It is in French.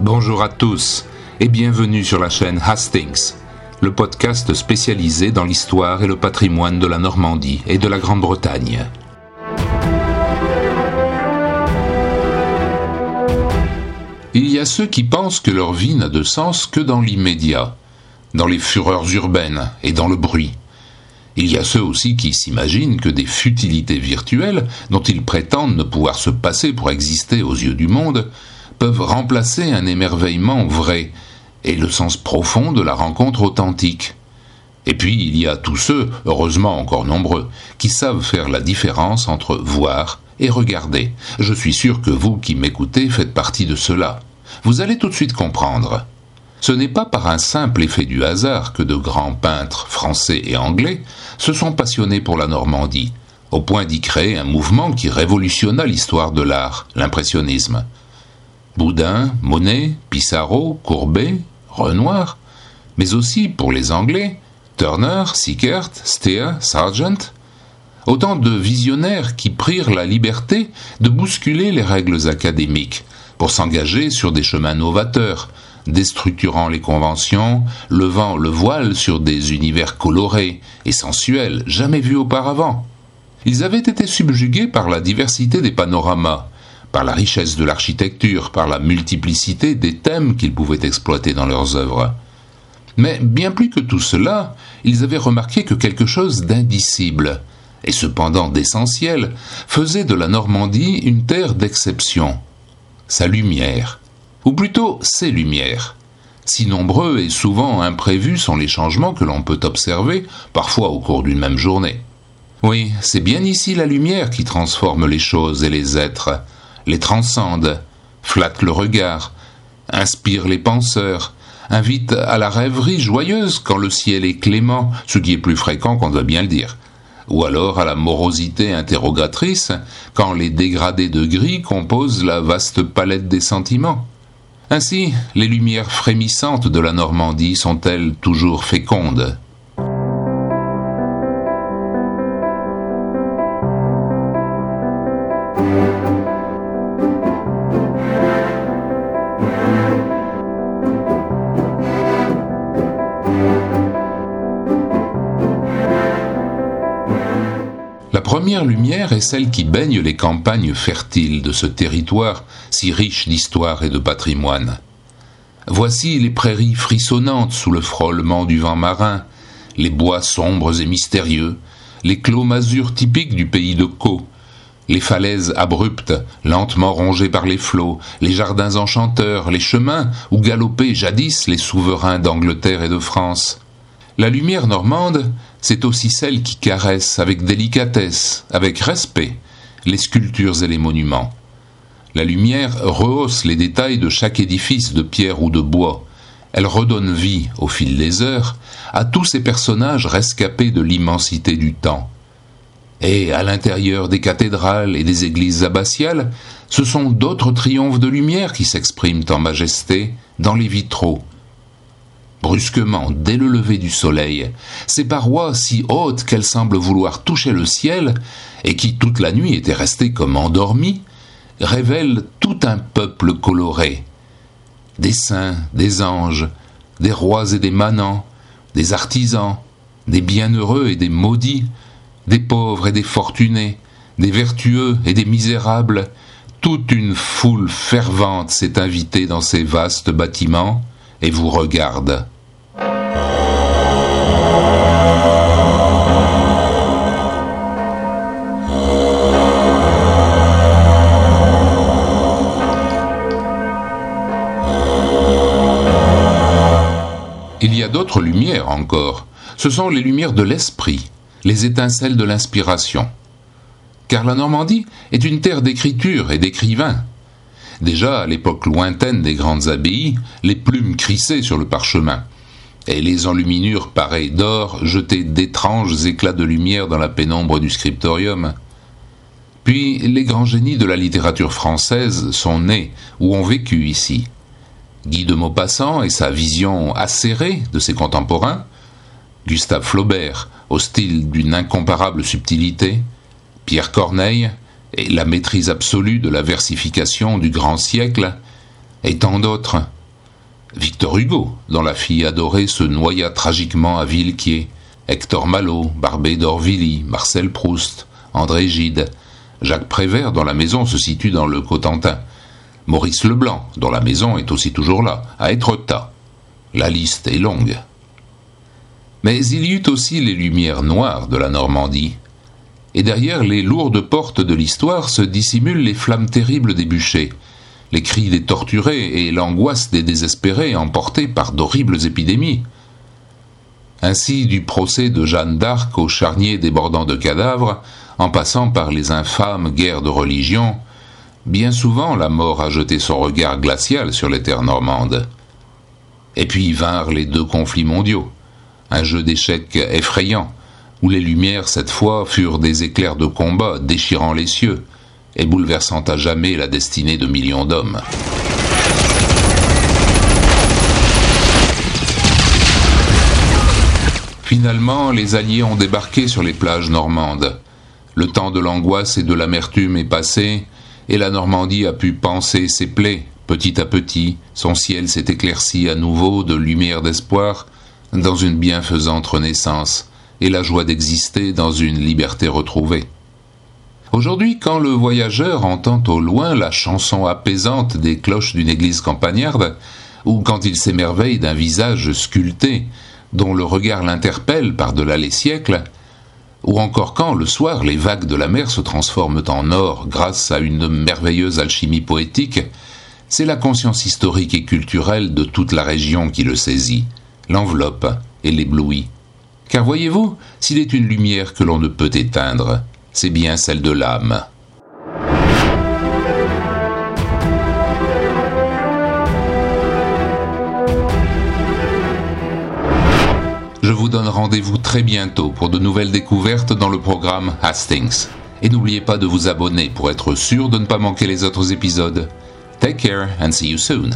Bonjour à tous et bienvenue sur la chaîne Hastings, le podcast spécialisé dans l'histoire et le patrimoine de la Normandie et de la Grande-Bretagne. Il y a ceux qui pensent que leur vie n'a de sens que dans l'immédiat, dans les fureurs urbaines et dans le bruit. Il y a ceux aussi qui s'imaginent que des futilités virtuelles, dont ils prétendent ne pouvoir se passer pour exister aux yeux du monde, peuvent remplacer un émerveillement vrai et le sens profond de la rencontre authentique. Et puis il y a tous ceux, heureusement encore nombreux, qui savent faire la différence entre voir et regarder. Je suis sûr que vous qui m'écoutez faites partie de cela. Vous allez tout de suite comprendre. Ce n'est pas par un simple effet du hasard que de grands peintres français et anglais se sont passionnés pour la Normandie, au point d'y créer un mouvement qui révolutionna l'histoire de l'art, l'impressionnisme. Boudin, Monet, Pissarro, Courbet, Renoir, mais aussi pour les Anglais, Turner, Sickert, Steer, Sargent, autant de visionnaires qui prirent la liberté de bousculer les règles académiques pour s'engager sur des chemins novateurs, déstructurant les conventions, levant le voile sur des univers colorés et sensuels jamais vus auparavant. Ils avaient été subjugués par la diversité des panoramas, par la richesse de l'architecture, par la multiplicité des thèmes qu'ils pouvaient exploiter dans leurs œuvres. Mais bien plus que tout cela, ils avaient remarqué que quelque chose d'indicible, et cependant d'essentiel, faisait de la Normandie une terre d'exception. Sa lumière, ou plutôt ses lumières. Si nombreux et souvent imprévus sont les changements que l'on peut observer, parfois au cours d'une même journée. Oui, c'est bien ici la lumière qui transforme les choses et les êtres, les transcende, flatte le regard, inspire les penseurs, invite à la rêverie joyeuse quand le ciel est clément, ce qui est plus fréquent qu'on doit bien le dire, ou alors à la morosité interrogatrice quand les dégradés de gris composent la vaste palette des sentiments. Ainsi, les lumières frémissantes de la Normandie sont-elles toujours fécondes? Première lumière est celle qui baigne les campagnes fertiles de ce territoire si riche d'histoire et de patrimoine. Voici les prairies frissonnantes sous le frôlement du vent marin, les bois sombres et mystérieux, les clos masures typiques du pays de Caux, les falaises abruptes, lentement rongées par les flots, les jardins enchanteurs, les chemins où galopaient jadis les souverains d'Angleterre et de France. La lumière normande, c'est aussi celle qui caresse avec délicatesse, avec respect, les sculptures et les monuments. La lumière rehausse les détails de chaque édifice de pierre ou de bois. Elle redonne vie, au fil des heures, à tous ces personnages rescapés de l'immensité du temps. Et à l'intérieur des cathédrales et des églises abbatiales, ce sont d'autres triomphes de lumière qui s'expriment en majesté dans les vitraux, brusquement, dès le lever du soleil, ces parois si hautes qu'elles semblent vouloir toucher le ciel, et qui toute la nuit étaient restées comme endormies, révèlent tout un peuple coloré. Des saints, des anges, des rois et des manants, des artisans, des bienheureux et des maudits, des pauvres et des fortunés, des vertueux et des misérables, toute une foule fervente s'est invitée dans ces vastes bâtiments, et vous regarde. Il y a d'autres lumières encore. Ce sont les lumières de l'esprit, les étincelles de l'inspiration. Car la Normandie est une terre d'écriture et d'écrivains. Déjà, à l'époque lointaine des grandes abbayes, les plumes crissaient sur le parchemin, et les enluminures pareilles d'or jetaient d'étranges éclats de lumière dans la pénombre du scriptorium. Puis les grands génies de la littérature française sont nés ou ont vécu ici. Guy de Maupassant et sa vision acérée de ses contemporains, Gustave Flaubert au style d'une incomparable subtilité, Pierre Corneille, et la maîtrise absolue de la versification du grand siècle, Et tant d'autres. Victor Hugo, dont la fille adorée se noya tragiquement à Villequier, Hector Malot, Barbé d'Orvilly, Marcel Proust, André Gide, Jacques Prévert, dont la maison se situe dans le Cotentin, Maurice Leblanc, dont la maison est aussi toujours là, à Étretat. La liste est longue. Mais il y eut aussi les lumières noires de la Normandie, et derrière les lourdes portes de l'histoire se dissimulent les flammes terribles des bûchers, les cris des torturés et l'angoisse des désespérés emportés par d'horribles épidémies. Ainsi, du procès de Jeanne d'Arc au charnier débordant de cadavres, en passant par les infâmes guerres de religion, bien souvent la mort a jeté son regard glacial sur les terres normandes. Et puis vinrent les deux conflits mondiaux, un jeu d'échecs effrayant, où les lumières cette fois furent des éclairs de combat déchirant les cieux, et bouleversant à jamais la destinée de millions d'hommes. Finalement, les Alliés ont débarqué sur les plages normandes. Le temps de l'angoisse et de l'amertume est passé, et la Normandie a pu panser ses plaies. Petit à petit, son ciel s'est éclairci à nouveau de lumière d'espoir dans une bienfaisante renaissance, et la joie d'exister dans une liberté retrouvée. Aujourd'hui, quand le voyageur entend au loin la chanson apaisante des cloches d'une église campagnarde, ou quand il s'émerveille d'un visage sculpté, dont le regard l'interpelle par-delà les siècles, ou encore quand, le soir, les vagues de la mer se transforment en or grâce à une merveilleuse alchimie poétique, c'est la conscience historique et culturelle de toute la région qui le saisit, l'enveloppe et l'éblouit. Car voyez-vous, s'il est une lumière que l'on ne peut éteindre, c'est bien celle de l'âme. Je vous donne rendez-vous très bientôt pour de nouvelles découvertes dans le programme Hastings. Et n'oubliez pas de vous abonner pour être sûr de ne pas manquer les autres épisodes. Take care and see you soon.